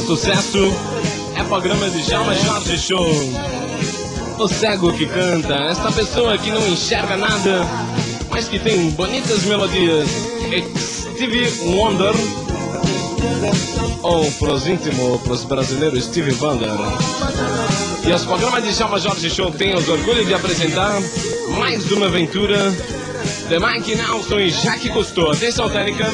sucesso é programa de Jalma Jorge Show. O cego que canta, esta pessoa que não enxerga nada, mas que tem bonitas melodias. Stevie Wonder, ou pros íntimos, pros brasileiros, Stevie Wonder. E os programas de Jalma Jorge Show têm os orgulho de apresentar mais uma aventura de Mike Nelson e Jaque Cousteau. Atenção, técnica.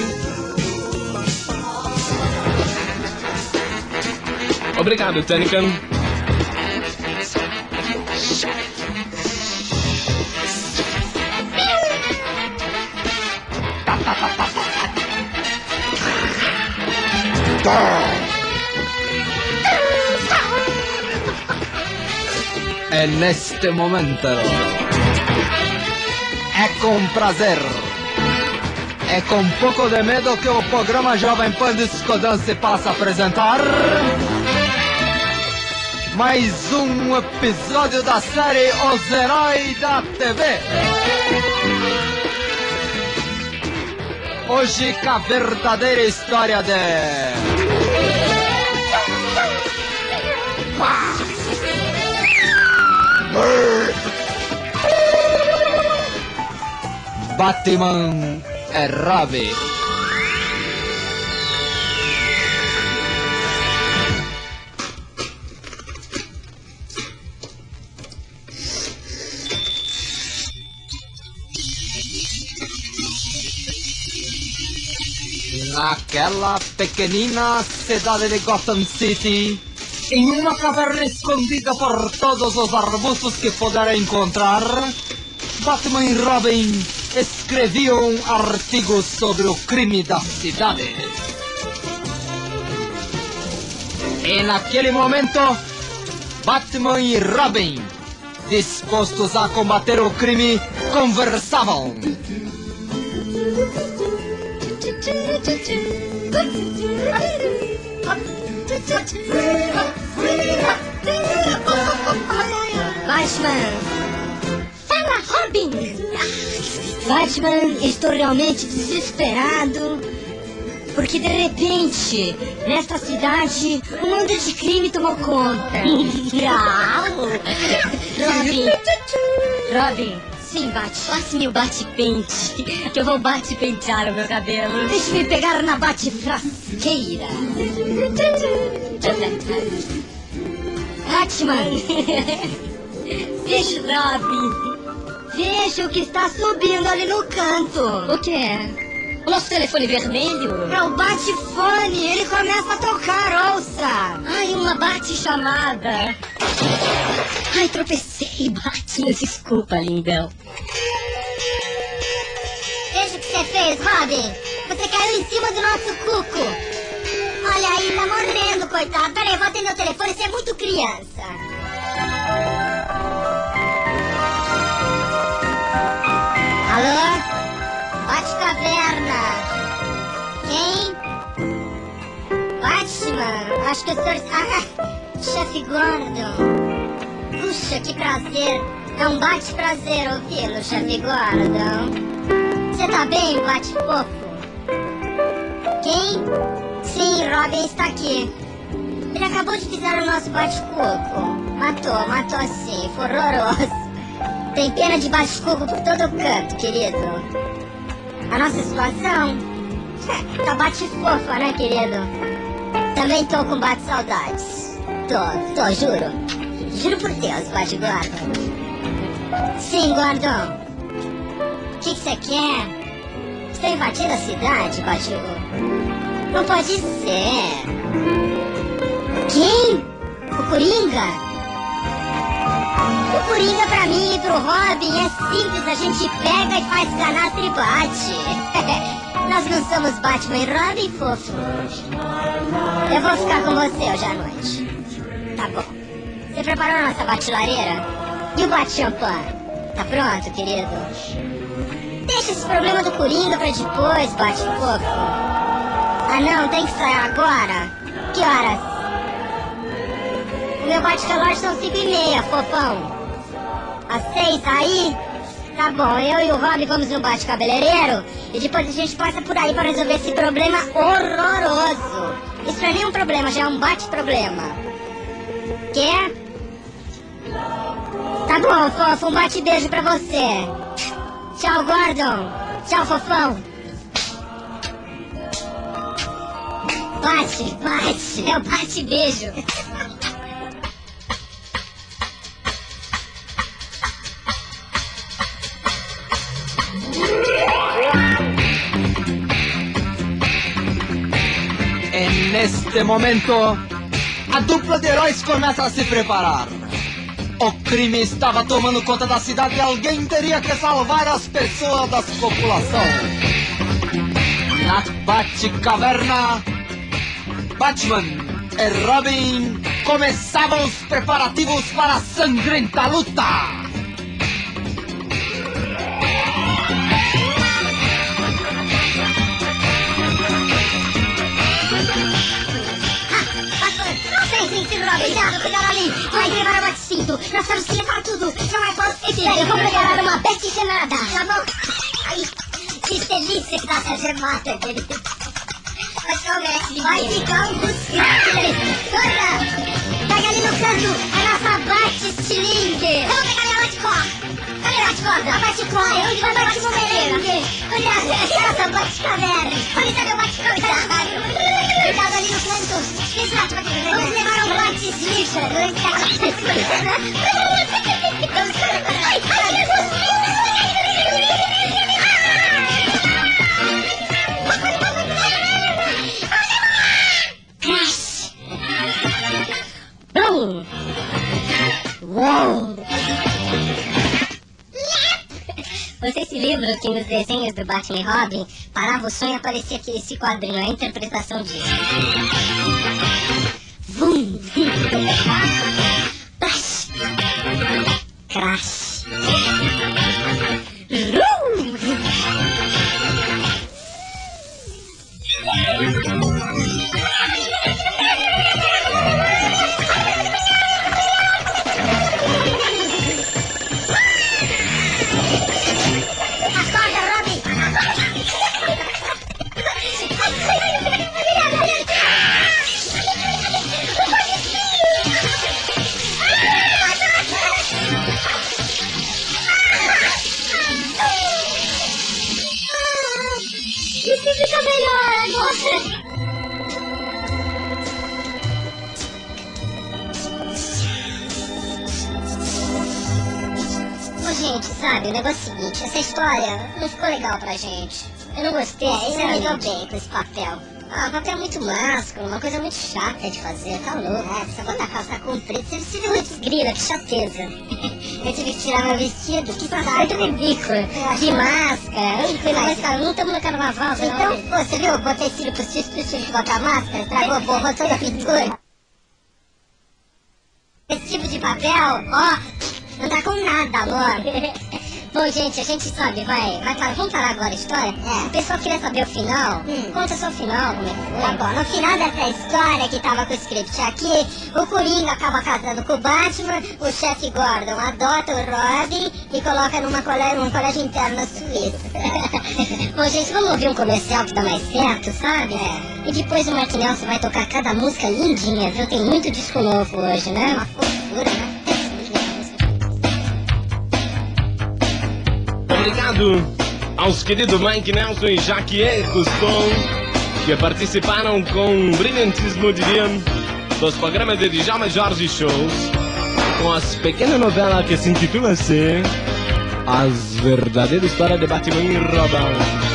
Obrigado, técnica. En este momento é com prazer é com pouco de medo que o programa Jovem Pan Discodance passa a apresentar mais um episódio da série Os Heróis da TV. Hoje com a verdadeira história de... Batman e Robin. Naquela pequenina cidade de Gotham City, em uma caverna escondida por todos os arbustos que puder encontrar, Batman e Robin escreviam artigos sobre o crime da cidade. E naquele momento, Batman e Robin, dispostos a combater o crime, conversavam. Batman! Fala, Robin! Batman, estou realmente desesperado. Porque de repente, nesta cidade, um mundo de crime tomou conta. Robin! Robin! Sim, bate. Passe-me o bate-pente, que eu vou bate-pentear o meu cabelo. Deixe-me pegar na bate-frasqueira. Batman! Veja, Robin! Veja o que está subindo ali no canto. O que é? O nosso telefone vermelho? É o bate-fone, ele começa a tocar, ouça! Ai, uma bate-chamada! Ai, tropecei, Batman, desculpa, lindão. Veja o que você fez, Robin! Você caiu em cima do nosso cuco! Olha aí, tá morrendo, coitado. Peraí, eu vou atender o telefone, você é muito criança. Alô? Bate caverna. Quem? Batman. Acho que o senhor... Ah, chefe Gordon. Puxa, que prazer. É um bate-prazer ouvi-lo, chefe Gordon. Você tá bem, bate-fofo? Quem? Sim, Robin está aqui. Ele acabou de pisar no nosso bate-coco. Matou, matou sim. Foi horroroso. Tem pena de bate-coco por todo o canto, querido. A nossa situação tá bate-fofa, né, querido? Também tô com bate-saudades. Tô, tô, juro. Juro por Deus, bate-guarda. Sim, Gordon. O que você quer? Você tá invadindo a cidade, bate Não pode ser. Quem? O Coringa? O Coringa pra mim e pro Robin é simples, a gente pega e faz canastra e bate. Nós não somos Batman e Robin, fofo. Eu vou ficar com você hoje à noite. Tá bom. Você preparou nossa batilareira? E o bate-champanhe? Tá pronto, querido? Deixa esse problema do Coringa pra depois, bate-fofo. Ah não, tem que sair agora? Que horas? O meu bate-relógio são 5 e meia, fofão. 6, tá aí? Tá bom, eu e o Rob vamos no bate-cabeleireiro e depois a gente passa por aí para resolver esse problema horroroso. Isso não é nenhum problema, já é um bate-problema. Quer? Tá bom, fofo, um bate-beijo pra você. Tchau, Gordon. Tchau, fofão. Bate, bate, é o bate-beijo. E neste momento, a dupla de heróis começa a se preparar. O crime estava tomando conta da cidade e alguém teria que salvar as pessoas da população. Na Batcaverna, Batman e Robin começavam os preparativos para a sangrenta luta. Robin, cuidado, cuidado ali. Vai levar o cinto. Nós temos que levar tudo. Não é possível. Eu vou preparar uma bete-gelada. Tá bom? Ai, que delícia que dá essa gemada, querido. Mas comece, vai ficar um desgraça. Corra! Pega ali no canto a nossa bate-estilingue. Eu vou pegar minha bate-cor. Cadê a bate-corda? A bate-corda. Onde vai bate-bumerangue? Cuidado, essa bate-caverna. Onde está meu bate-corda? Cuidado ali no canto. Ой, Que nos desenhos do Batman e Robin parava o som e aparecia aqui esse quadrinho, a interpretação disso. Vum! Crash! Crash! Rum! Sabe, o negócio é o seguinte, essa história não ficou legal pra gente. Eu não gostei, é, você lidou bem com esse papel. Ah, o papel é muito másculo, uma coisa muito chata de fazer, tá louco. É, precisa botar calça comprida, você precisa muito grila, que chateza. Eu tive que tirar meu vestido, que saco ridículo, de máscara. Eu fui mais cara, não estamos no carnaval, Então, pô, você viu, eu botei cílio pro cílio, tive que botar máscara, estragou, borrou toda a pintura. Esse tipo de papel, ó, não tá com nada, amor. Bom, gente, a gente sabe, vai, vai parar, vamos parar agora a história? É. O pessoal queria saber o final. Conta só o final, como é que foi. Tá bom, no final dessa história que tava com o script aqui, o Coringa acaba casando com o Batman, o chefe Gordon adota o Robin e coloca numa colégio, num colégio interno na Suíça. Bom, gente, vamos ouvir um comercial que dá mais certo, sabe? É. E depois o Mark Nelson vai tocar cada música lindinha, viu? Tem muito disco novo hoje, né? Uma fofura, né? Obrigado aos queridos Mike Nelson e Jaquier Custon, que participaram com brilhantismo, diria, dos programas de Djalma Jorge Shows, com as pequenas novelas que se intitula assim As Verdadeiras Histórias de Batman e Robin.